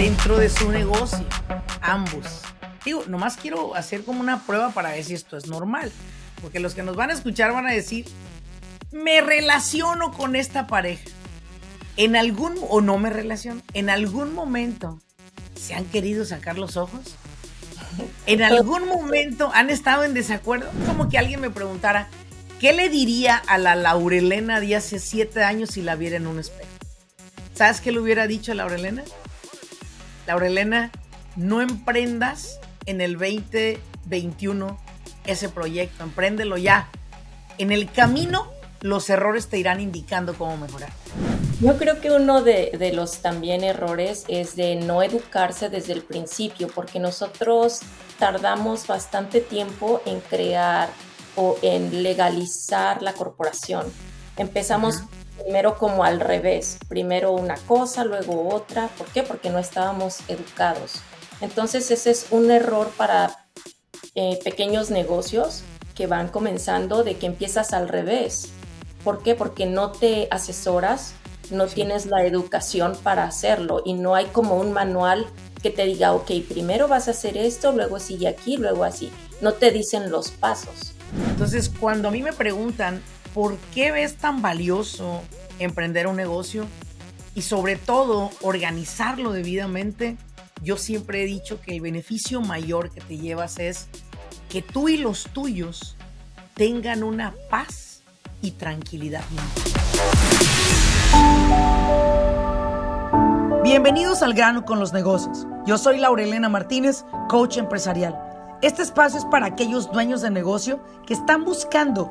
dentro de su negocio, ambos. Digo, nomás quiero hacer como una prueba para ver si esto es normal, porque los que nos van a escuchar van a decir, me relaciono con esta pareja. En algún, o no me relaciono, en algún momento se han querido sacar los ojos. En algún momento han estado en desacuerdo. Como que alguien me preguntara, ¿qué le diría a la Laurelena de hace siete años si la viera en un espejo? ¿Sabes qué le hubiera dicho a Laurelena? Laurelena, no emprendas en el 2021 ese proyecto, empréndelo ya. En el camino, los errores te irán indicando cómo mejorar. Yo creo que uno de, de, los también errores es de no educarse desde el principio, porque nosotros tardamos bastante tiempo en crear o en legalizar la corporación. Empezamos primero como al revés, primero una cosa, luego otra. ¿Por qué? Porque no estábamos educados. Entonces ese es un error para eh, pequeños negocios que van comenzando de que empiezas al revés. ¿Por qué? Porque no te asesoras no tienes la educación para hacerlo y no hay como un manual que te diga, ok, primero vas a hacer esto, luego sigue aquí, luego así. No te dicen los pasos. Entonces, cuando a mí me preguntan, ¿por qué ves tan valioso emprender un negocio? Y sobre todo, organizarlo debidamente. Yo siempre he dicho que el beneficio mayor que te llevas es que tú y los tuyos tengan una paz y tranquilidad Bienvenidos al grano con los negocios. Yo soy Laurelena Martínez, coach empresarial. Este espacio es para aquellos dueños de negocio que están buscando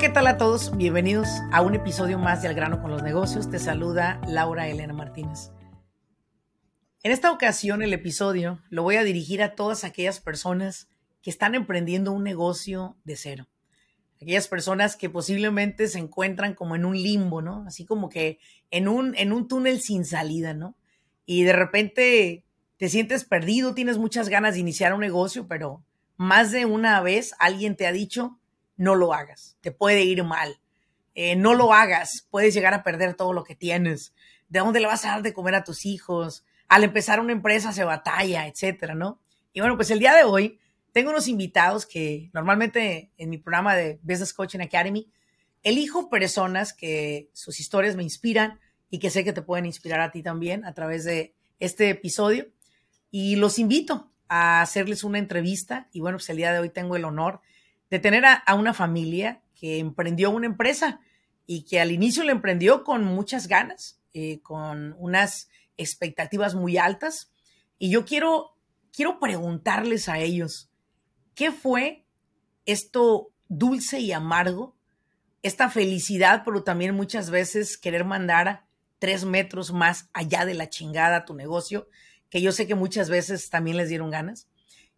¿Qué tal a todos? Bienvenidos a un episodio más de Al grano con los negocios. Te saluda Laura Elena Martínez. En esta ocasión el episodio lo voy a dirigir a todas aquellas personas que están emprendiendo un negocio de cero aquellas personas que posiblemente se encuentran como en un limbo, ¿no? Así como que en un, en un túnel sin salida, ¿no? Y de repente te sientes perdido, tienes muchas ganas de iniciar un negocio, pero más de una vez alguien te ha dicho, no lo hagas, te puede ir mal, eh, no lo hagas, puedes llegar a perder todo lo que tienes, ¿de dónde le vas a dar de comer a tus hijos? Al empezar una empresa se batalla, etcétera, ¿no? Y bueno, pues el día de hoy tengo unos invitados que normalmente en mi programa de Business Coaching Academy elijo personas que sus historias me inspiran y que sé que te pueden inspirar a ti también a través de este episodio. Y los invito a hacerles una entrevista. Y bueno, pues el día de hoy tengo el honor de tener a, una familia que emprendió una empresa y que al inicio la emprendió con muchas ganas, eh, con unas expectativas muy altas. Y yo quiero, quiero preguntarles a ellos, ¿Qué fue esto dulce y amargo? Esta felicidad, pero también muchas veces querer mandar tres metros más allá de la chingada a tu negocio, que yo sé que muchas veces también les dieron ganas.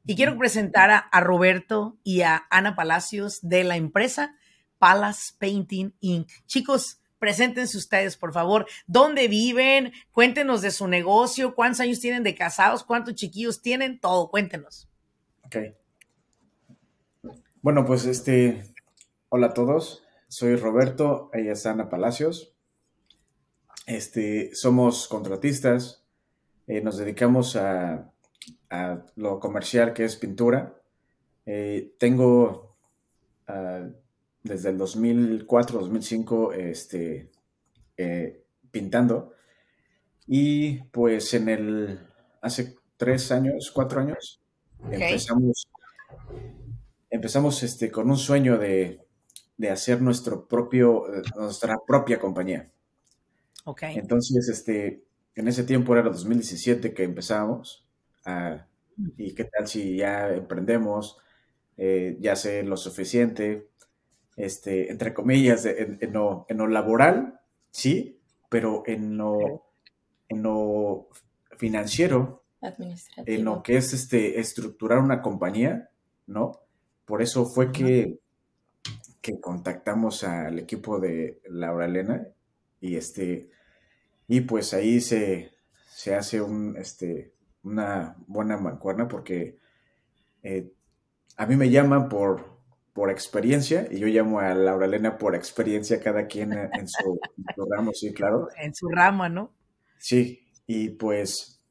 Y quiero presentar a, a Roberto y a Ana Palacios de la empresa Palace Painting Inc. Chicos, preséntense ustedes, por favor. ¿Dónde viven? Cuéntenos de su negocio, cuántos años tienen de casados, cuántos chiquillos tienen, todo, cuéntenos. Ok. Bueno, pues este, hola a todos, soy Roberto, ella es Ana Palacios. Este, somos contratistas, eh, nos dedicamos a, lo comercial que es pintura. Eh, tengo ah, desde el 2004, 2005, este, eh, pintando. Y pues en el, hace tres años, cuatro años, empezamos empezamos este, con un sueño de, hacer nuestro propio, nuestra propia compañía. Ok. Entonces, este, en ese tiempo era el 2017 que empezamos. Ah, ¿Y qué tal si ya emprendemos? Eh, ya sé lo suficiente, este, entre comillas, en, lo, laboral, sí, pero en lo, en lo financiero en lo que es este, estructurar una compañía, ¿no? Por eso fue que, que contactamos al equipo de Laura Elena y este y pues ahí se, se hace un, este, una buena mancuerna porque eh, a mí me llaman por, por experiencia y yo llamo a Laura Elena por experiencia, cada quien en, su, programa, sí, claro. En su rama, ¿no? Sí, y pues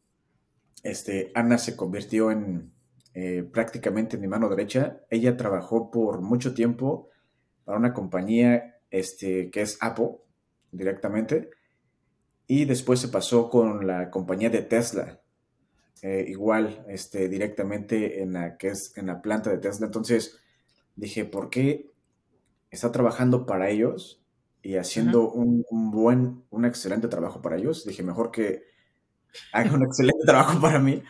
este, Ana se convirtió en eh, prácticamente mi mano derecha. Ella trabajó por mucho tiempo para una compañía este, que es Apple directamente y después se pasó con la compañía de Tesla. Eh, igual, este, directamente en la que es en la planta de Tesla. Entonces dije, ¿por qué está trabajando para ellos y haciendo un, buen, un excelente trabajo para ellos? Dije, mejor que haga un excelente trabajo para mí.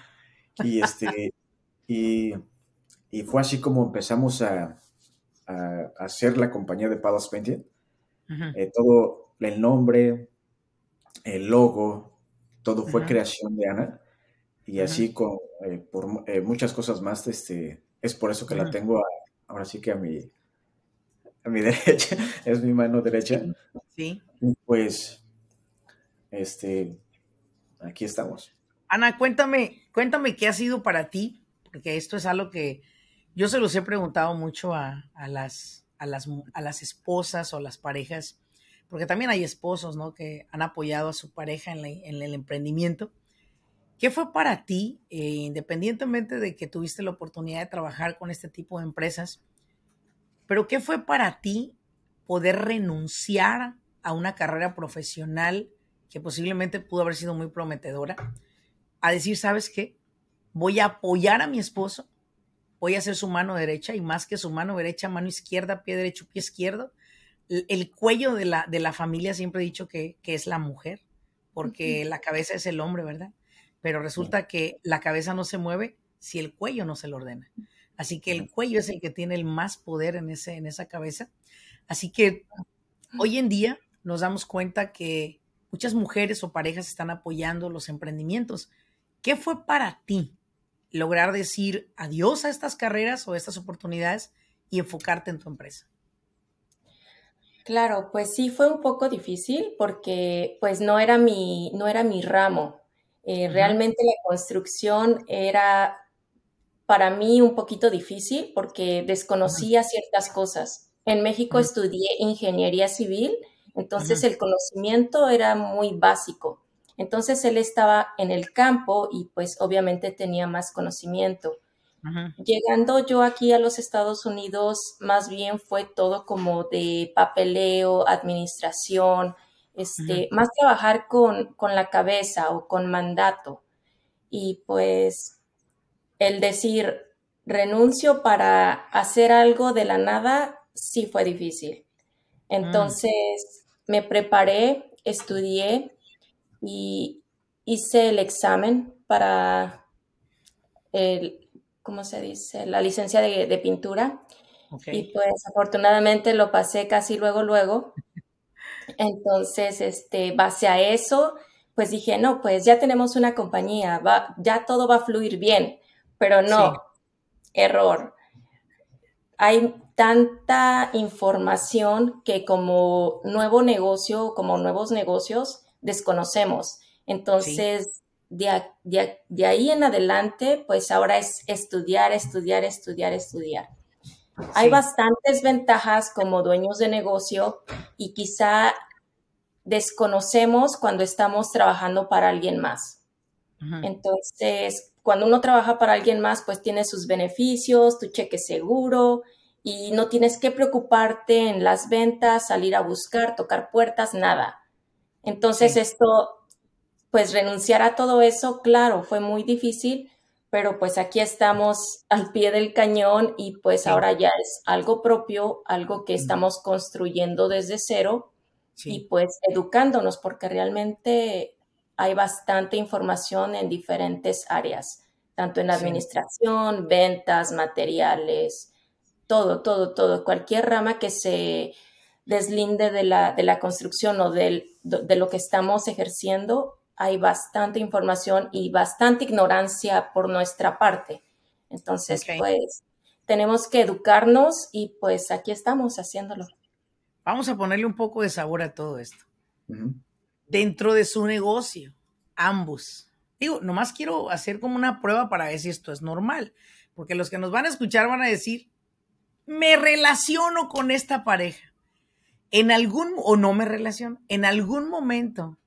Y este, y, fue así como empezamos a, hacer la compañía de Palace Painting. Eh, todo el nombre, el logo, todo fue creación de Ana. Y así con eh, por eh, muchas cosas más, este, es por eso que la tengo ahora sí que a mi, a mi derecha, es mi mano derecha. Sí. pues, este, aquí estamos. Ana, cuéntame, cuéntame qué ha sido para ti, porque esto es algo que yo se los he preguntado mucho a, las, a, las, a las esposas o a las parejas, porque también hay esposos, ¿no? Que han apoyado a su pareja en, en el emprendimiento. ¿Qué fue para ti, eh, independientemente de que tuviste la oportunidad de trabajar con este tipo de empresas, pero qué fue para ti poder renunciar a una carrera profesional que posiblemente pudo haber sido muy prometedora, a decir, ¿sabes qué? Voy a apoyar a mi esposo, voy a ser su mano derecha y más que su mano derecha, mano izquierda, pie derecho, pie izquierdo. El, cuello de la, de la familia siempre he dicho que, que es la mujer, porque la cabeza es el hombre, ¿verdad? Pero resulta que la cabeza no se mueve si el cuello no se lo ordena. Así que el cuello es el que tiene el más poder en, ese, en esa cabeza. Así que hoy en día nos damos cuenta que muchas mujeres o parejas están apoyando los emprendimientos. ¿Qué fue para ti lograr decir adiós a estas carreras o estas oportunidades y enfocarte en tu empresa? Claro, pues sí fue un poco difícil porque pues no era mi, no era mi ramo. Eh, realmente la construcción era para mí un poquito difícil porque desconocía ciertas cosas. En México estudié ingeniería civil, entonces el conocimiento era muy básico. Entonces él estaba en el campo y pues obviamente tenía más conocimiento. Llegando yo aquí a los Estados Unidos, más bien fue todo como de papeleo, administración, este, más trabajar con, la cabeza o con mandato. Y pues el decir renuncio para hacer algo de la nada sí fue difícil. Entonces me preparé, estudié y hice el examen para el, ¿cómo se dice? La licencia de, pintura. Y pues afortunadamente lo pasé casi luego, luego. Entonces, este, base a eso, pues dije, no, pues ya tenemos una compañía, va, ya todo va a fluir bien, pero no, error. Hay tanta información que como nuevo negocio, como nuevos negocios, desconocemos. Entonces, de, de ahí en adelante, pues ahora es estudiar, estudiar, estudiar, estudiar. Hay bastantes ventajas como dueños de negocio y quizá desconocemos cuando estamos trabajando para alguien más. Entonces, cuando uno trabaja para alguien más, pues tiene sus beneficios, tu cheque seguro y no tienes que preocuparte en las ventas, salir a buscar, tocar puertas, nada. Entonces, esto, pues renunciar a todo eso, claro, fue muy difícil, pero pues aquí estamos al pie del cañón y pues ahora ya es algo propio, algo que estamos construyendo desde cero y pues educándonos porque realmente hay bastante información en diferentes áreas, tanto en administración, ventas, materiales, todo, todo, todo, cualquier rama que se deslinde de la, de la construcción o de lo que estamos ejerciendo, hay bastante información y bastante ignorancia por nuestra parte. Entonces, pues tenemos que educarnos y pues aquí estamos haciéndolo. Vamos a ponerle un poco de sabor a todo esto. Dentro de su negocio, ambos. Digo, nomás quiero hacer como una prueba para ver si esto es normal, porque los que nos van a escuchar van a decir, me relaciono con esta pareja. En algún, o no me relaciono, en algún momento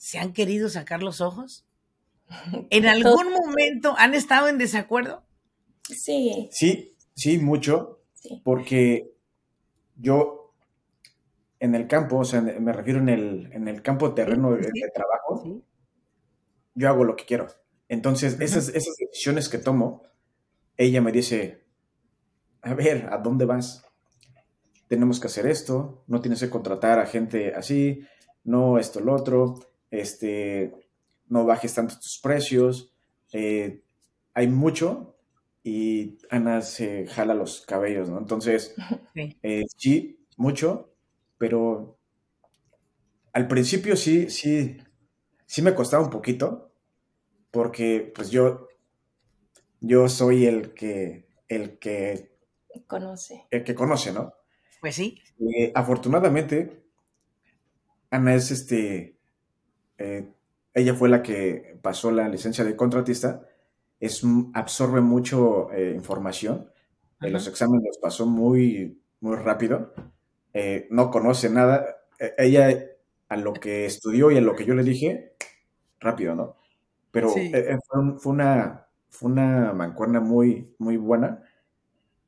se han querido sacar los ojos. ¿En algún momento han estado en desacuerdo? Sí. Sí, sí, mucho. Porque yo en el campo, o sea, me refiero en el, en el campo terreno de, trabajo, yo hago lo que quiero. Entonces, esas, esas decisiones que tomo, ella me dice, a ver, ¿a dónde vas? Tenemos que hacer esto, no tienes que contratar a gente así, no esto, lo otro, este, no bajes tanto tus precios. Eh, hay mucho y Ana se jala los cabellos, ¿no? Entonces, eh, sí, mucho, pero al principio sí, sí, sí me costaba un poquito, porque pues yo, yo soy el que, el que conoce. El que conoce, ¿no? Pues sí. Eh, afortunadamente, Ana es este, eh, ella fue la que pasó la licencia de contratista es, absorbe mucho eh, información. En los exámenes los pasó muy, muy rápido. Eh, no conoce nada. E, ella, a lo que estudió y a lo que yo le dije, rápido, ¿no? Pero eh, fue, una, fue una mancuerna muy, muy buena,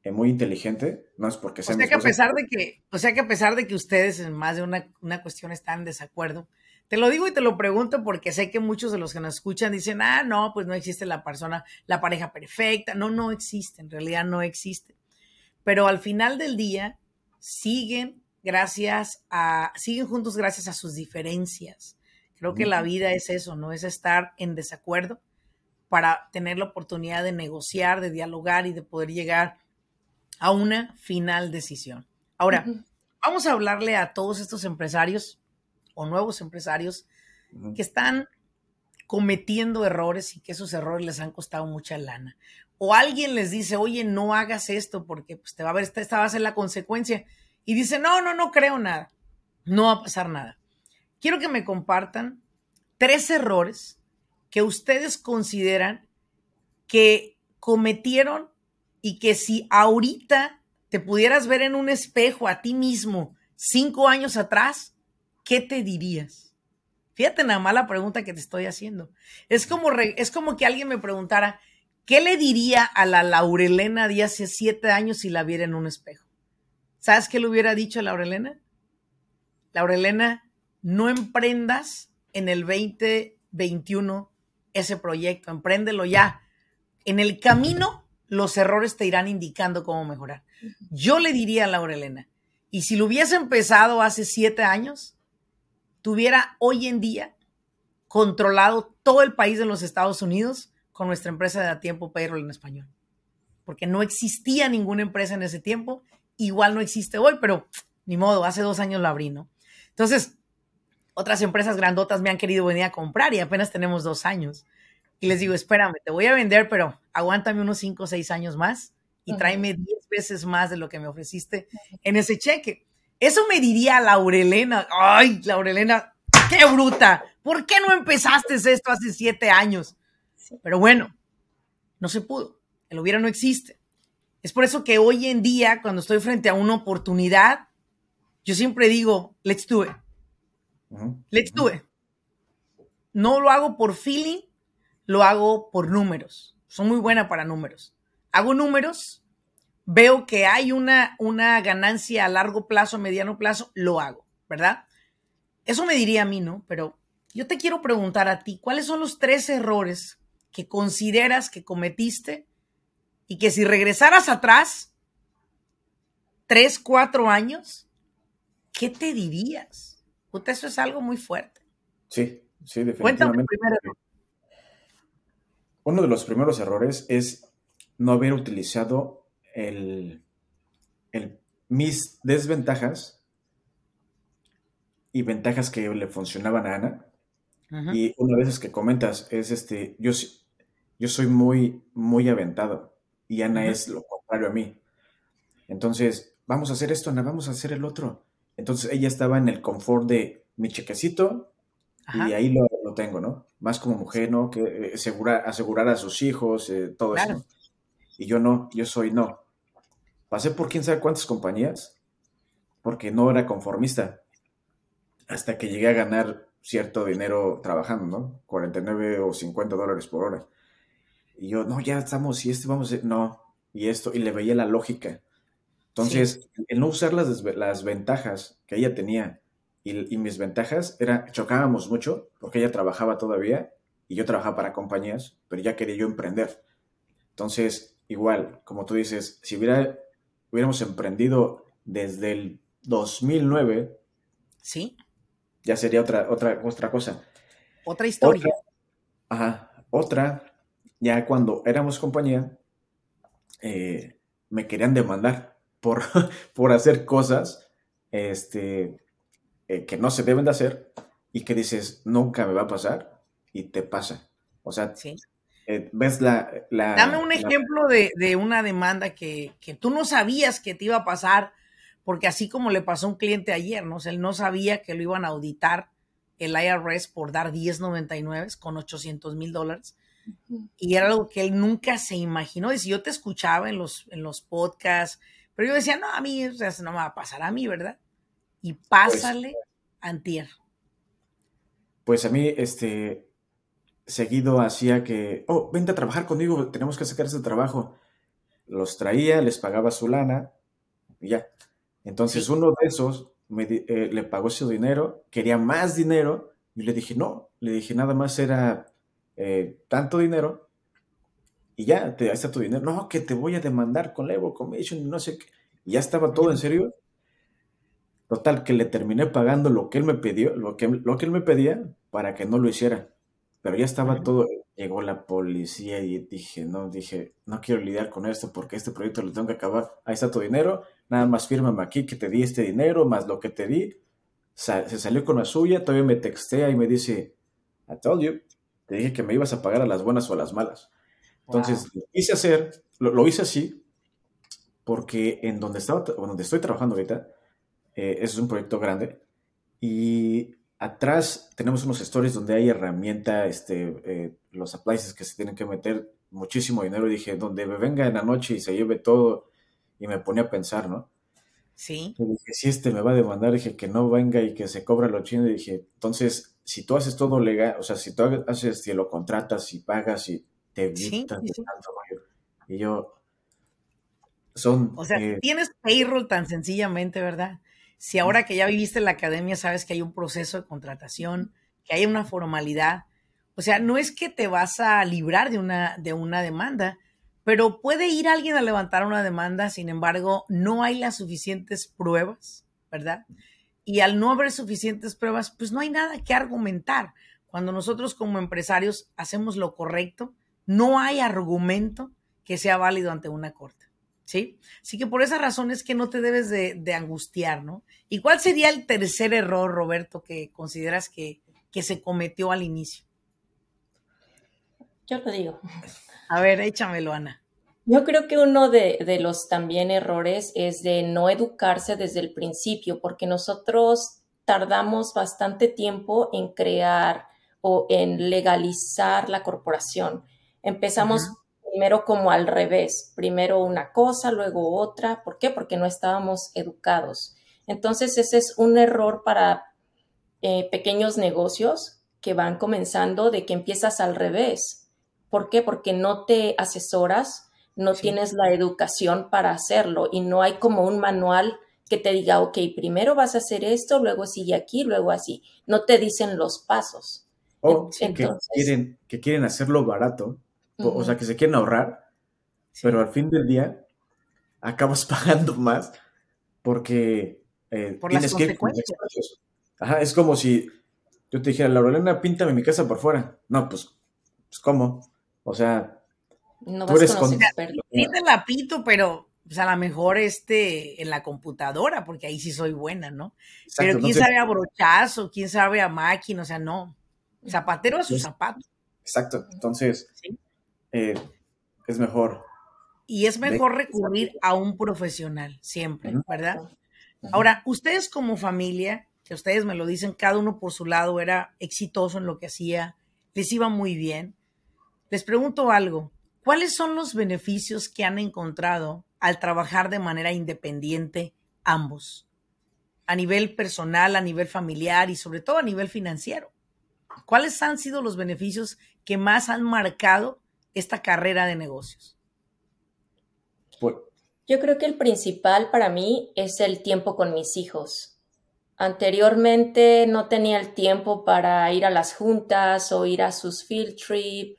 muy inteligente. No es porque sea. O sea que a pesar de que, o sea que a pesar de que ustedes en más de una, una cuestión están en desacuerdo, te lo digo y te lo pregunto porque sé que muchos de los que nos escuchan dicen, ah, no, pues no existe la persona, la pareja perfecta. No, no existe, en realidad no existe. Pero al final del día siguen gracias a, siguen juntos gracias a sus diferencias. Creo que la vida es eso, no es estar en desacuerdo para tener la oportunidad de negociar, de dialogar y de poder llegar a una final decisión. Ahora, vamos a hablarle a todos estos empresarios o nuevos empresarios que están cometiendo errores y que esos errores les han costado mucha lana. O alguien les dice, oye, no hagas esto porque pues, te va a ver, esta, va a ser la consecuencia. Y dice, no, no, no creo nada. No va a pasar nada. Quiero que me compartan tres errores que ustedes consideran que cometieron y que si ahorita te pudieras ver en un espejo a ti mismo cinco años atrás, ¿qué te dirías? Fíjate nada más la pregunta que te estoy haciendo. Es como, es como que alguien me preguntara, ¿qué le diría a la Laurelena de hace siete años si la viera en un espejo? ¿Sabes qué le hubiera dicho a Laurelena? Laurelena, no emprendas en el 2021 ese proyecto, empréndelo ya. En el camino, los errores te irán indicando cómo mejorar. Yo le diría a Laurelena, y si lo hubiese empezado hace siete años, tuviera hoy en día controlado todo el país de los Estados Unidos con nuestra empresa de a tiempo payroll en español. Porque no existía ninguna empresa en ese tiempo, igual no existe hoy, pero ni modo, hace dos años lo abrí, ¿no? Entonces, otras empresas grandotas me han querido venir a comprar y apenas tenemos dos años. Y les digo, espérame, te voy a vender, pero aguántame unos cinco o seis años más y tráeme diez veces más de lo que me ofreciste en ese cheque. Eso me diría Laurelena. Ay, Laurelena, qué bruta. ¿Por qué no empezaste esto hace siete años? Pero bueno, no se pudo. El hubiera no existe. Es por eso que hoy en día, cuando estoy frente a una oportunidad, yo siempre digo, let's do it. Let's do it. No lo hago por feeling, lo hago por números. Soy muy buena para números. Hago números veo que hay una, una ganancia a largo plazo, mediano plazo, lo hago, ¿verdad? Eso me diría a mí, ¿no? Pero yo te quiero preguntar a ti, ¿cuáles son los tres errores que consideras que cometiste y que si regresaras atrás, tres, cuatro años, ¿qué te dirías? Puta, eso es algo muy fuerte. Sí, sí, definitivamente. Cuéntame Uno de los primeros errores es no haber utilizado el, mis desventajas y ventajas que le funcionaban a Ana Y una vez que comentas es este, yo, yo soy muy, muy aventado y Ana es lo contrario a mí. Entonces, vamos a hacer esto, Ana, vamos a hacer el otro. Entonces ella estaba en el confort de mi chequecito y ahí lo, tengo, ¿no? Más como mujer, ¿no? Que eh, asegurar, asegurar a sus hijos, eh, todo eso. Y yo no, yo soy no. Pasé por quién sabe cuántas compañías porque no era conformista hasta que llegué a ganar cierto dinero trabajando, ¿no? 49 o 50 dólares por hora. Y yo, no, ya estamos, y este vamos a, no, y esto, y le veía la lógica. Entonces, el no usar las, las ventajas que ella tenía y, mis ventajas era, chocábamos mucho porque ella trabajaba todavía y yo trabajaba para compañías, pero ya quería yo emprender. Entonces, igual, como tú dices, si hubiera, hubiéramos emprendido desde el 2009, sí, ya sería otra, otra, otra cosa. Otra historia. ajá, otra, ya cuando éramos compañía, eh, me querían demandar por, por hacer cosas este, eh, que no se deben de hacer y que dices, nunca me va a pasar y te pasa. O sea, eh, ves la, Dame un ejemplo de, una demanda que, que, tú no sabías que te iba a pasar, porque así como le pasó a un cliente ayer, ¿no? O sea, él no sabía que lo iban a auditar el IRS por dar 10.99 con 800 mil dólares. Y era algo que él nunca se imaginó. Y si yo te escuchaba en los, en los podcasts, pero yo decía, no, a mí, o sea, no me va a pasar a mí, ¿verdad? Y pues pásale antier. Pues a mí, este, seguido hacía que, oh, vente a trabajar conmigo, tenemos que sacar ese trabajo. Los traía, les pagaba su lana y ya. Entonces uno de esos me, eh, le pagó ese dinero, quería más dinero y le dije, no, le dije, nada más era eh, tanto dinero y ya, te, ahí está tu dinero. No, que te voy a demandar con Evo Commission y no sé qué. Y ya estaba todo en serio. Total, que le terminé pagando lo que él me pidió, lo que, lo que él me pedía para que no lo hiciera. Pero ya estaba todo, llegó la policía y dije, no, dije, no quiero lidiar con esto porque este proyecto lo tengo que acabar. Ahí está tu dinero, nada más fírmame aquí que te di este dinero, más lo que te di. se salió con la suya, todavía me textea y me dice, I told you, te dije que me ibas a pagar a las buenas o a las malas. Entonces, lo hice hacer, lo, hice así, porque en donde, estaba, donde estoy trabajando ahorita, eh, es un proyecto grande, y atrás tenemos unos stories donde hay herramienta, este, eh, los appliances que se tienen que meter muchísimo dinero, y dije, donde me venga en la noche y se lleve todo, y me pone a pensar, ¿no? Sí. Y dije, si este me va a demandar, dije que no venga y que se cobra lo chino, y dije, entonces, si tú haces todo legal, o sea, si tú haces, si lo contratas y pagas y te Y yo, son... O sea, eh, tienes payroll tan sencillamente, ¿verdad? Si ahora que ya viviste en la academia sabes que hay un proceso de contratación, que hay una formalidad, o sea, no es que te vas a librar de una, de una demanda, pero puede ir alguien a levantar una demanda, sin embargo, no hay las suficientes pruebas, ¿verdad? Y al no haber suficientes pruebas, pues no hay nada que argumentar. Cuando nosotros como empresarios hacemos lo correcto, no hay argumento que sea válido ante una corte. ¿Sí? Así que por esa razón es que no te debes de, angustiar, ¿no? ¿Y cuál sería el tercer error, Roberto, que consideras que, que se cometió al inicio? Yo lo digo. A ver, échamelo, Ana. Yo creo que uno de, de, los también errores es de no educarse desde el principio, porque nosotros tardamos bastante tiempo en crear o en legalizar la corporación. Empezamos primero como al revés, primero una cosa, luego otra. ¿Por qué? Porque no estábamos educados. Entonces ese es un error para eh, pequeños negocios que van comenzando de que empiezas al revés. ¿Por qué? Porque no te asesoras, no tienes la educación para hacerlo y no hay como un manual que te diga, ok, primero vas a hacer esto, luego sigue aquí, luego así. No te dicen los pasos. O que, quieren, que quieren hacerlo barato o sea, que se quieren ahorrar, pero al fin del día acabas pagando más porque eh, Por tienes que Ajá, es como si yo te dijera, Laurelena, píntame mi casa por fuera. No, pues, pues ¿cómo? O sea, no tú eres con... Sí te la pinto, pero pues a lo mejor este en la computadora, porque ahí sí soy buena, ¿no? pero quién sabe a brochazo, quién sabe a máquina, o sea, no. Zapatero a su zapato. Exacto. Entonces, eh, es mejor. Y es mejor recurrir a un profesional siempre, ¿verdad? Ahora, ustedes como familia, que ustedes me lo dicen, cada uno por su lado era exitoso en lo que hacía, les iba muy bien. Les pregunto algo, ¿cuáles son los beneficios que han encontrado al trabajar de manera independiente ambos? A nivel personal, a nivel familiar y sobre todo a nivel financiero. ¿Cuáles han sido los beneficios que más han marcado esta carrera de negocios? Pues, Yo creo que el principal para mí es el tiempo con mis hijos. Anteriormente no tenía el tiempo para ir a las juntas o ir a sus field trip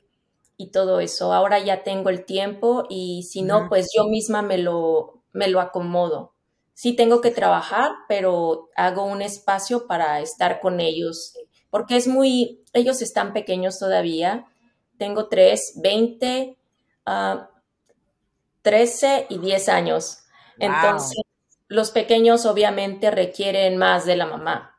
y todo eso. Ahora ya tengo el tiempo y si no, pues yo misma me lo, me lo acomodo. Sí tengo que trabajar, pero hago un espacio para estar con ellos, porque es muy, ellos están pequeños todavía. Tengo tres, 20, 13 y 10 años. Entonces, los pequeños obviamente requieren más de la mamá.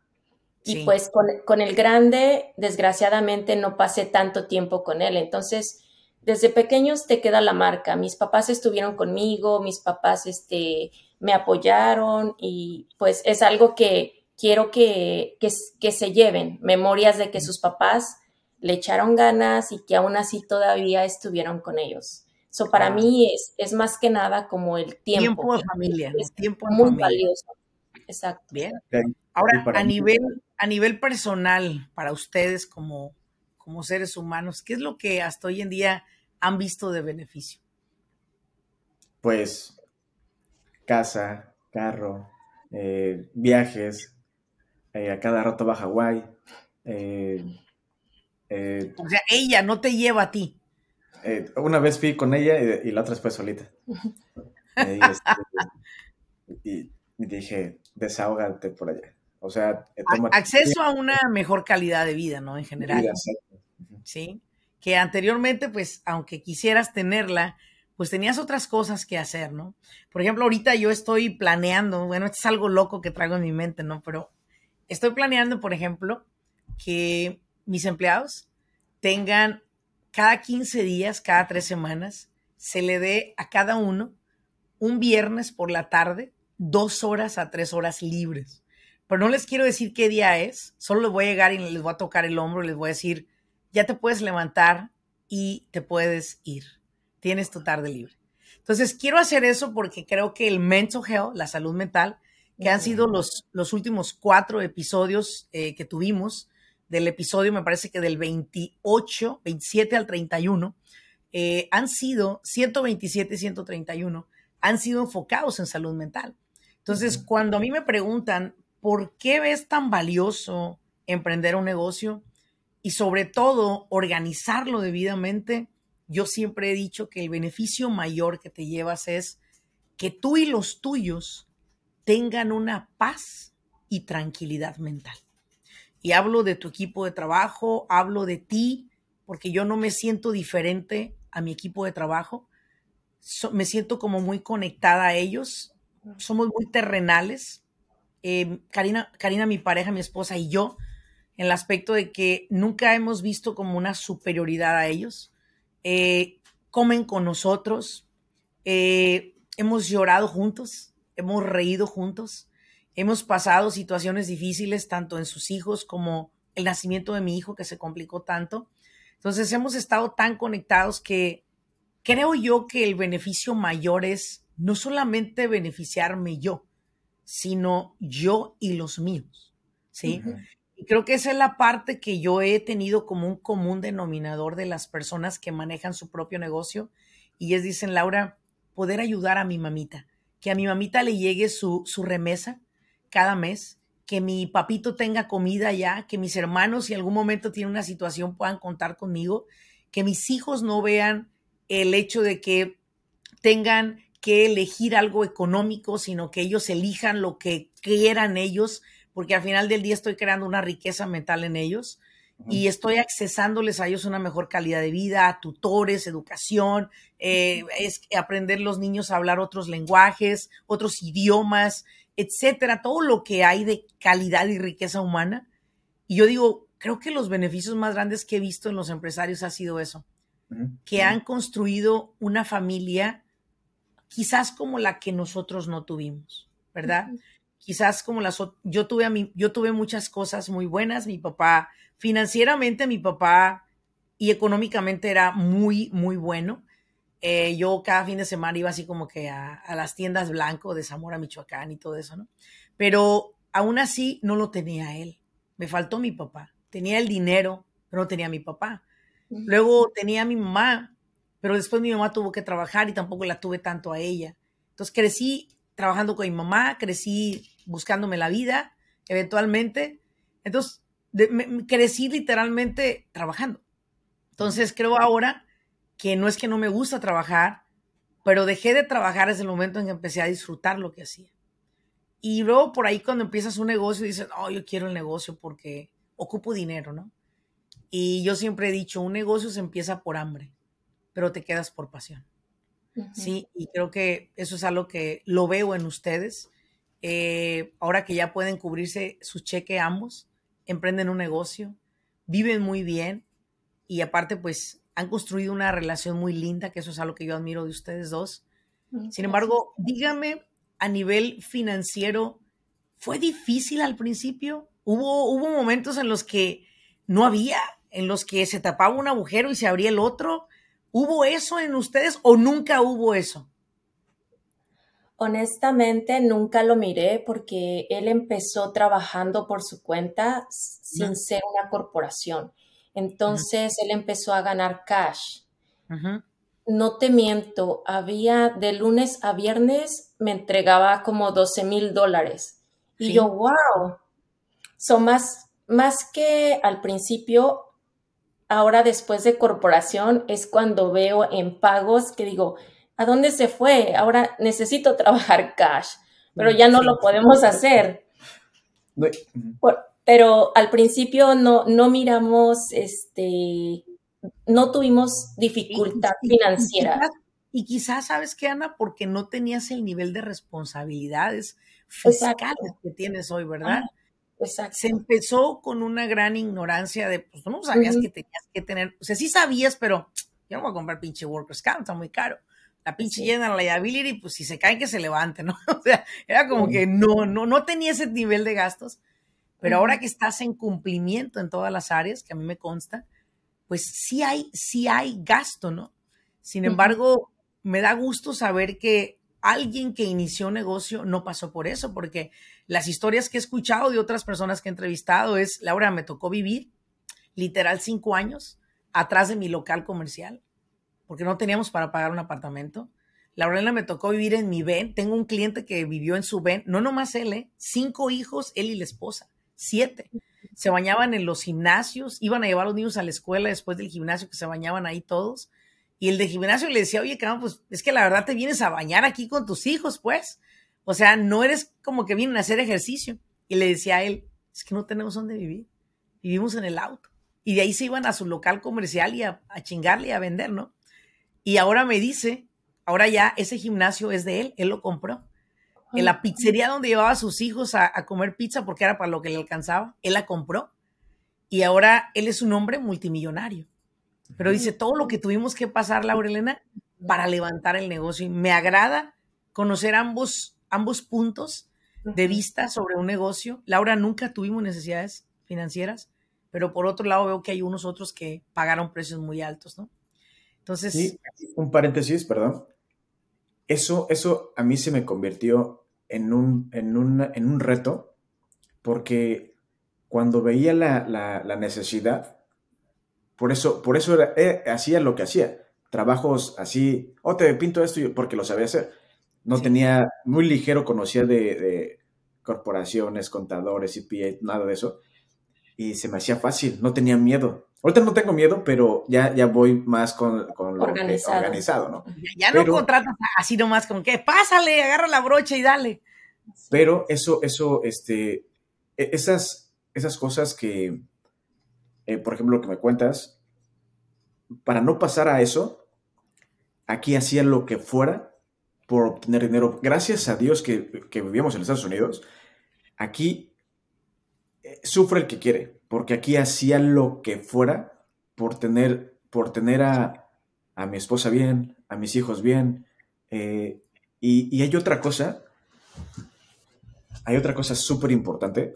Y pues con, el grande, desgraciadamente, no pasé tanto tiempo con él. Entonces, desde pequeños te queda la marca. Mis papás estuvieron conmigo, mis papás este, me apoyaron y pues es algo que quiero que, que, se lleven, memorias de que sus papás le echaron ganas y que aún así todavía estuvieron con ellos. Eso para mí es, es más que nada como el tiempo. Tiempo de familia, es tiempo muy valioso. Exacto. Bien. Ahora, a nivel, a nivel personal, para ustedes como, como seres humanos, ¿qué es lo que hasta hoy en día han visto de beneficio? Pues casa, carro, eh, viajes, eh, a cada rato va a Hawái. Eh, o sea, ella no te lleva a ti. Eh, una vez fui con ella y, la otra fue solita. Este, y, dije, desahógate por allá. O sea, acceso a una mejor calidad de vida, ¿no? En general. sí. Que anteriormente, pues, aunque quisieras tenerla, pues tenías otras cosas que hacer, ¿no? Por ejemplo, ahorita yo estoy planeando, bueno, esto es algo loco que traigo en mi mente, ¿no? Pero estoy planeando, por ejemplo, que mis empleados tengan cada 15 días, cada tres semanas, se le dé a cada uno un viernes por la tarde, dos horas a tres horas libres. Pero no les quiero decir qué día es, solo les voy a llegar y les voy a tocar el hombro y les voy a decir, ya te puedes levantar y te puedes ir. Tienes tu tarde libre. Entonces, quiero hacer eso porque creo que el mental health, la salud mental, que han sido los, los últimos cuatro episodios eh, que tuvimos, del episodio, me parece que del 28, 27 al 31, eh, han sido 127 y 131, han sido enfocados en salud mental. Entonces, cuando a mí me preguntan, ¿por qué ves tan valioso emprender un negocio y sobre todo organizarlo debidamente? Yo siempre he dicho que el beneficio mayor que te llevas es que tú y los tuyos tengan una paz y tranquilidad mental y hablo de tu equipo de trabajo, hablo de ti, porque yo no me siento diferente a mi equipo de trabajo. me siento como muy conectada a ellos. Somos muy terrenales. Eh, Karina, Karina, mi pareja, mi esposa y yo, en el aspecto de que nunca hemos visto como una superioridad a ellos. Eh, comen con nosotros. Eh, hemos llorado juntos. Hemos reído juntos. Hemos pasado situaciones difíciles tanto en sus hijos como el nacimiento de mi hijo que se complicó tanto. Entonces hemos estado tan conectados que creo yo que el beneficio mayor es no solamente beneficiarme yo, sino yo y los míos. ¿Sí? Y creo que esa es la parte que yo he tenido como un común denominador de las personas que manejan su propio negocio. Y ellos dicen, Laura, poder ayudar a mi mamita, que a mi mamita le llegue su, su remesa, cada mes, que mi papito tenga comida ya, que mis hermanos si en algún momento tienen una situación puedan contar conmigo, que mis hijos no vean el hecho de que tengan que elegir algo económico, sino que ellos elijan lo que quieran ellos, porque al final del día estoy creando una riqueza mental en ellos y estoy accesándoles a ellos una mejor calidad de vida, tutores, educación, eh, es aprender los niños a hablar otros lenguajes, otros idiomas, etcétera, todo lo que hay de calidad y riqueza humana. Y yo digo, creo que los beneficios más grandes que he visto en los empresarios ha sido eso, que han construido una familia quizás como la que nosotros no tuvimos, ¿verdad? Quizás como las yo tuve a mi, yo tuve muchas cosas muy buenas, mi papá financieramente mi papá y económicamente era muy muy bueno. Eh, yo cada fin de semana iba así como que a, a las tiendas blanco de Zamora, Michoacán y todo eso, ¿no? Pero aún así no lo tenía él. Me faltó mi papá tenía el dinero, pero no tenía a mi papá. Luego tenía a mi mamá, pero después mi mamá tuvo que trabajar y tampoco la tuve tanto a ella. Entonces crecí trabajando con mi mamá, crecí buscándome la vida, eventualmente. Entonces crecí literalmente trabajando. Entonces creo ahora que no es que no me gusta trabajar, pero dejé de trabajar desde el momento en que empecé a disfrutar lo que hacía. Y luego por ahí cuando empiezas un negocio dices, oh, yo quiero el negocio porque ocupo dinero, ¿no? Y yo siempre he dicho, un negocio se empieza por hambre, pero te quedas por pasión. Sí, y creo que eso es algo que lo veo en ustedes. Eh, ahora que ya pueden cubrirse su cheque ambos, emprenden un negocio, viven muy bien y aparte pues han construido una relación muy linda, que eso es algo que yo admiro de ustedes dos. Sin embargo, dígame a nivel financiero, ¿fue difícil al principio? Hubo, hubo momentos en los que no había, en los que se tapaba un agujero y se abría el otro. ¿Hubo eso en ustedes o nunca hubo eso? Honestamente, nunca lo miré porque él empezó trabajando por su cuenta sin ser una corporación. Entonces, él empezó a ganar cash. No te miento, había de lunes a viernes me entregaba como 12 mil dólares. Y yo, wow, son más, más que al principio, ahora después de corporación es cuando veo en pagos que digo, ¿a dónde se fue? Ahora necesito trabajar cash, pero ya no lo podemos hacer. Pero al principio no, no miramos, este, no tuvimos dificultad financiera. Y quizás, ¿sabes qué, Ana? Porque no tenías el nivel de responsabilidades fiscales que tienes hoy, ¿verdad? Se empezó con una gran ignorancia de, pues no sabías que tenías que tener, o sea, sí sabías, pero yo no voy a comprar pinche Workers Camp, está muy caro. La pinche llena la liability, pues si se caen que se levante, ¿no? O sea, era como que no, no, no tenía ese nivel de gastos. Pero ahora que estás en cumplimiento en todas las áreas, que a mí me consta, pues sí hay, sí hay gasto, ¿no? Sin embargo, me da gusto saber que alguien que inició un negocio no pasó por eso, porque las historias que he escuchado de otras personas que he entrevistado es, Laura, me tocó vivir literal cinco años atrás de mi local comercial, porque no teníamos para pagar un apartamento. Laurela me tocó vivir en mi ven. Tengo un cliente que vivió en su ven, no nomás él, ¿eh? cinco hijos, él y la esposa, siete. Se bañaban en los gimnasios, iban a llevar a los niños a la escuela después del gimnasio, que se bañaban ahí todos. Y el de gimnasio le decía, oye, cabrón, pues es que la verdad te vienes a bañar aquí con tus hijos, pues. O sea, no eres como que vienen a hacer ejercicio. Y le decía a él, es que no tenemos dónde vivir. Vivimos en el auto. Y de ahí se iban a su local comercial y a, chingarle y a vender, ¿no? Y ahora me dice, ahora ya ese gimnasio es de él, él lo compró. En la pizzería donde llevaba a sus hijos a, a comer pizza porque era para lo que le alcanzaba, él la compró. Y ahora él es un hombre multimillonario. Pero dice, todo lo que tuvimos que pasar, Laurelena, para levantar el negocio. Y me agrada conocer ambos, ambos puntos de vista sobre un negocio. Laura, nunca tuvimos necesidades financieras, pero por otro lado veo que hay unos otros que pagaron precios muy altos, ¿no? Entonces... Sí, un paréntesis, perdón. Eso, eso a mí se me convirtió en un, en en un reto, porque cuando veía la, la necesidad, por eso, por eso era, eh, hacía lo que hacía. Trabajos así, oh, te pinto esto porque lo sabía hacer. No tenía, muy ligero conocía de, corporaciones, contadores, CPA, nada de eso. Y se me hacía fácil, no tenía miedo. Ahorita no tengo miedo, pero ya, ya voy más con, con lo organizado. ¿no? Ya, no contratas así nomás con que pásale, agarra la brocha y dale. Pero eso, eso, este, e, esas, esas cosas que, eh, por ejemplo, lo que me cuentas, para no pasar a eso, aquí hacía lo que fuera por obtener dinero. Gracias a Dios que, que vivíamos en Estados Unidos, aquí eh, sufre el que quiere, porque aquí hacía lo que fuera por tener, por tener a, a mi esposa bien, a mis hijos bien. Eh, y, y, hay otra cosa, hay otra cosa súper importante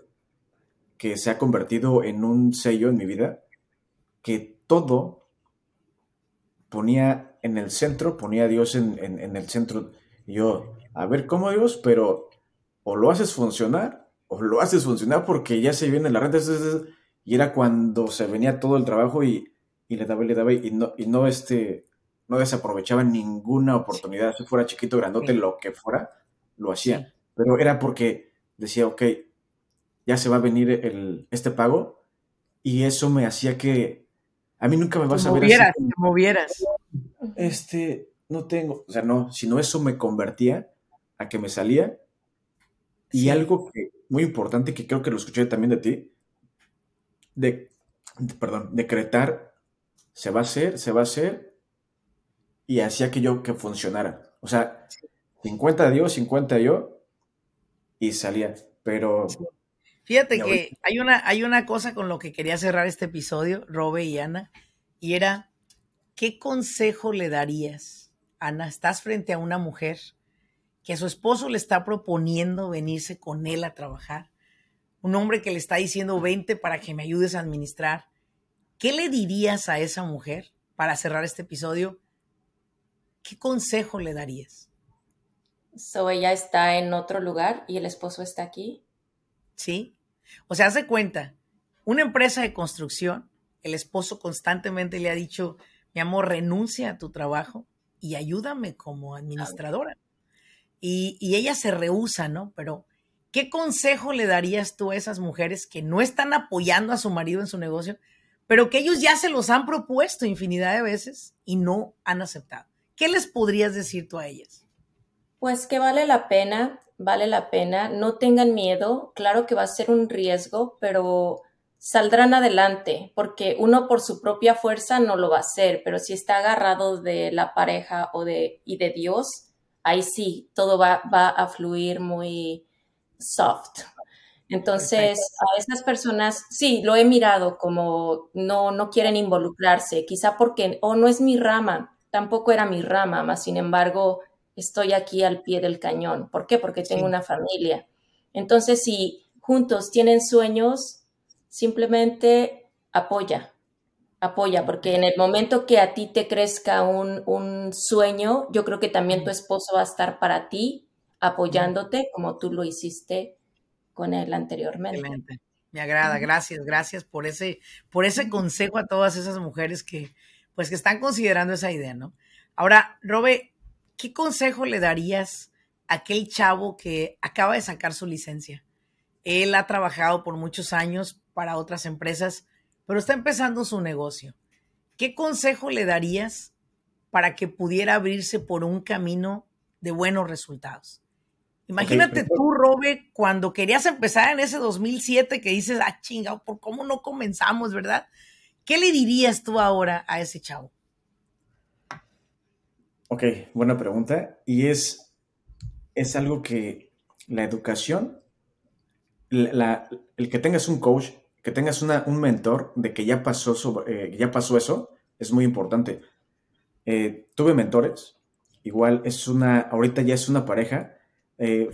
que se ha convertido en un sello en mi vida, que todo ponía en el centro, ponía a Dios en, en, el centro. Yo, a ver, ¿cómo Dios? Pero o lo haces funcionar, o lo haces funcionar porque ya se viene la renta. Y era cuando se venía todo el trabajo y, y le daba y le daba y no, y no, este, no desaprovechaba ninguna oportunidad, si fuera chiquito, grandote, lo que fuera, lo hacía. Pero era porque decía, ok, ya se va a venir el, este pago y eso me hacía que a mí nunca me vas a ver movieras, así. Te movieras. Este, no tengo, o sea, no, sino eso me convertía a que me salía y sí. algo que muy importante que creo que lo escuché también de ti, de, perdón, decretar, se va a hacer, se va a hacer, y hacía que yo que funcionara. O sea, 50 Dios, 50 yo, y salía. Pero. Fíjate que hay una, hay una cosa con lo que quería cerrar este episodio, Robe y Ana, y era: ¿qué consejo le darías? Ana, estás frente a una mujer que a su esposo le está proponiendo venirse con él a trabajar, un hombre que le está diciendo, vente para que me ayudes a administrar. ¿Qué le dirías a esa mujer para cerrar este episodio? ¿Qué consejo le darías? So ella está en otro lugar y el esposo está aquí. Sí. O sea, hace cuenta, una empresa de construcción, el esposo constantemente le ha dicho, mi amor, renuncia a tu trabajo y ayúdame como administradora. Y, y ella se rehúsa, ¿no? Pero, ¿qué consejo le darías tú a esas mujeres que no están apoyando a su marido en su negocio, pero que ellos ya se los han propuesto infinidad de veces y no han aceptado? ¿Qué les podrías decir tú a ellas? Pues que vale la pena, vale la pena, no tengan miedo, claro que va a ser un riesgo, pero saldrán adelante, porque uno por su propia fuerza no lo va a hacer, pero si está agarrado de la pareja o de, y de Dios, ahí sí, todo va, va a fluir muy soft. Entonces, a esas personas, sí, lo he mirado como no, no quieren involucrarse, quizá porque, o no es mi rama, tampoco era mi rama, más sin embargo, estoy aquí al pie del cañón. ¿Por qué? Porque tengo sí. una familia. Entonces, si juntos tienen sueños, simplemente apoya, apoya, porque en el momento que a ti te crezca un, un sueño, yo creo que también tu esposo va a estar para ti, apoyándote como tú lo hiciste con él anteriormente. Excelente. Me agrada, gracias, gracias por ese, por ese consejo a todas esas mujeres que, pues que están considerando esa idea, ¿no? Ahora, Robe, ¿qué consejo le darías a aquel chavo que acaba de sacar su licencia? Él ha trabajado por muchos años para otras empresas, pero está empezando su negocio. ¿Qué consejo le darías para que pudiera abrirse por un camino de buenos resultados? Imagínate okay, tú, Robe, cuando querías empezar en ese 2007 que dices, ah, chinga, ¿por cómo no comenzamos, verdad? ¿Qué le dirías tú ahora a ese chavo? Ok, buena pregunta. Y es, es algo que la educación, la, el que tengas un coach, que tengas una, un mentor de que ya pasó, sobre, eh, ya pasó eso, es muy importante. Eh, tuve mentores, igual es una, ahorita ya es una pareja, eh,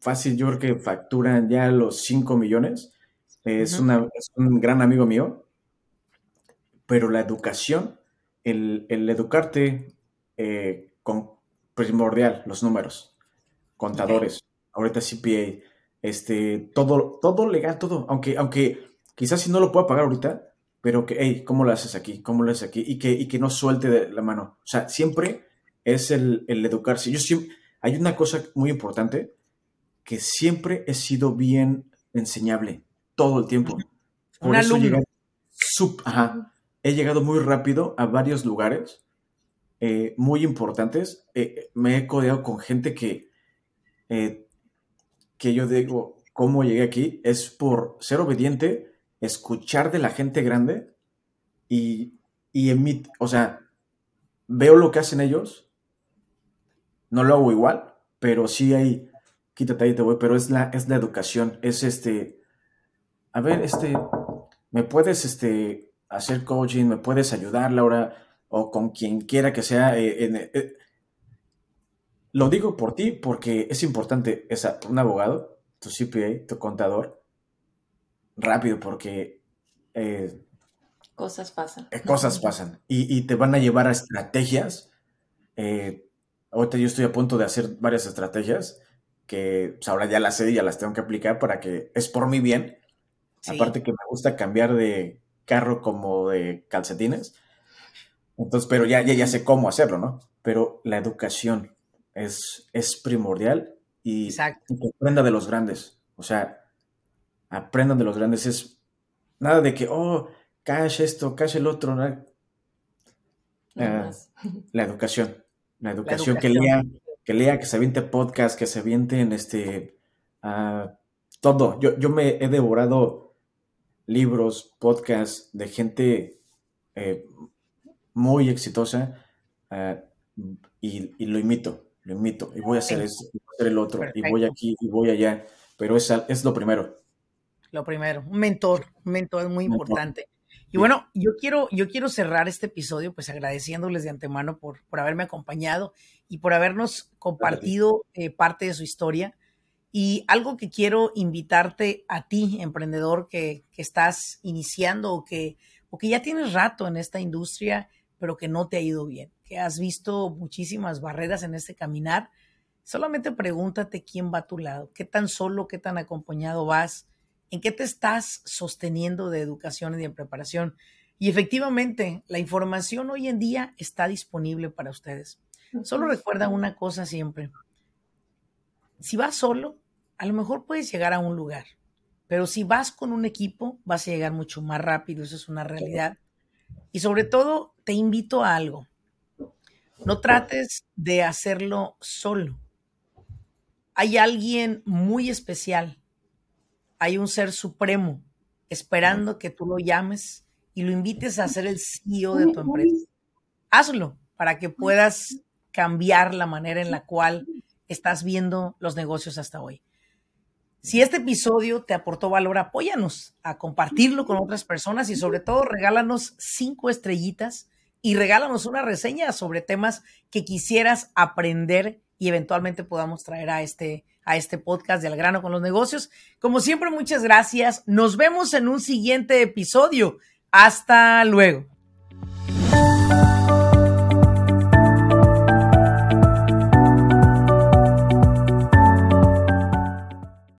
fácil yo creo que facturan ya los 5 millones, es, uh -huh. una, es un gran amigo mío, pero la educación, el, el educarte eh, con primordial, los números, contadores, okay. ahorita CPA, este, todo, todo legal, todo, aunque, aunque quizás si no lo pueda pagar ahorita, pero que, hey, ¿cómo lo haces aquí? ¿Cómo lo haces aquí? Y que, y que no suelte de la mano. O sea, siempre es el, el educarse. Yo siempre, hay una cosa muy importante, que siempre he sido bien enseñable, todo el tiempo. Por Un eso alumno. Sub, ajá, he llegado muy rápido a varios lugares eh, muy importantes. Eh, me he codeado con gente que, eh, que yo digo, ¿cómo llegué aquí? Es por ser obediente, escuchar de la gente grande y, y emit, o sea, veo lo que hacen ellos, no lo hago igual, pero sí hay, quítate ahí te voy, pero es la, es la educación, es este, a ver, este, ¿me puedes este, hacer coaching? ¿Me puedes ayudar, Laura? O con quien quiera que sea. Eh, eh, lo digo por ti porque es importante, esa, un abogado, tu CPA, tu contador, rápido porque... Eh, cosas pasan. cosas pasan y, te van a llevar a estrategias. Ahorita yo estoy a punto de hacer varias estrategias que pues, ahora ya las sé y ya las tengo que aplicar para que es por mi bien. Aparte que me gusta cambiar de carro como de calcetines. Entonces, pero ya, ya, ya sé cómo hacerlo, ¿no? Pero la educación es, es primordial y, que aprenda de los grandes. O sea, aprendan de los grandes. Es nada de que, oh, cash esto, cash el otro. ¿no? Ah, la educación. La educación, que lea, que lea, que se aviente podcast, que se avienten este, uh, todo. Yo, yo me he devorado libros, podcasts de gente eh, muy exitosa uh, y, y, lo imito, lo imito. Y voy a hacer eso, y voy a hacer el otro, y voy aquí, y voy allá. Pero es, es lo primero. Lo primero, un mentor, un mentor es muy importante. Y bueno, yo quiero, yo quiero cerrar este episodio pues agradeciéndoles de antemano por, por haberme acompañado y por habernos compartido eh, parte de su historia. Y algo que quiero invitarte a ti, emprendedor, que, que estás iniciando o que, o que ya tienes rato en esta industria, pero que no te ha ido bien, que has visto muchísimas barreras en este caminar, solamente pregúntate quién va a tu lado, qué tan solo, qué tan acompañado vas, en qué te estás sosteniendo de educación y de preparación. Y efectivamente, la información hoy en día está disponible para ustedes. Solo recuerda una cosa siempre. Si vas solo, a lo mejor puedes llegar a un lugar, pero si vas con un equipo, vas a llegar mucho más rápido, eso es una realidad. Y sobre todo, te invito a algo. No trates de hacerlo solo. Hay alguien muy especial, hay un ser supremo esperando que tú lo llames y lo invites a ser el CEO de tu empresa. Hazlo para que puedas cambiar la manera en la cual estás viendo los negocios hasta hoy. Si este episodio te aportó valor, apóyanos a compartirlo con otras personas y sobre todo regálanos cinco estrellitas y regálanos una reseña sobre temas que quisieras aprender y eventualmente podamos traer a este, a este podcast de Al grano con los negocios. Como siempre, muchas gracias. Nos vemos en un siguiente episodio. Hasta luego.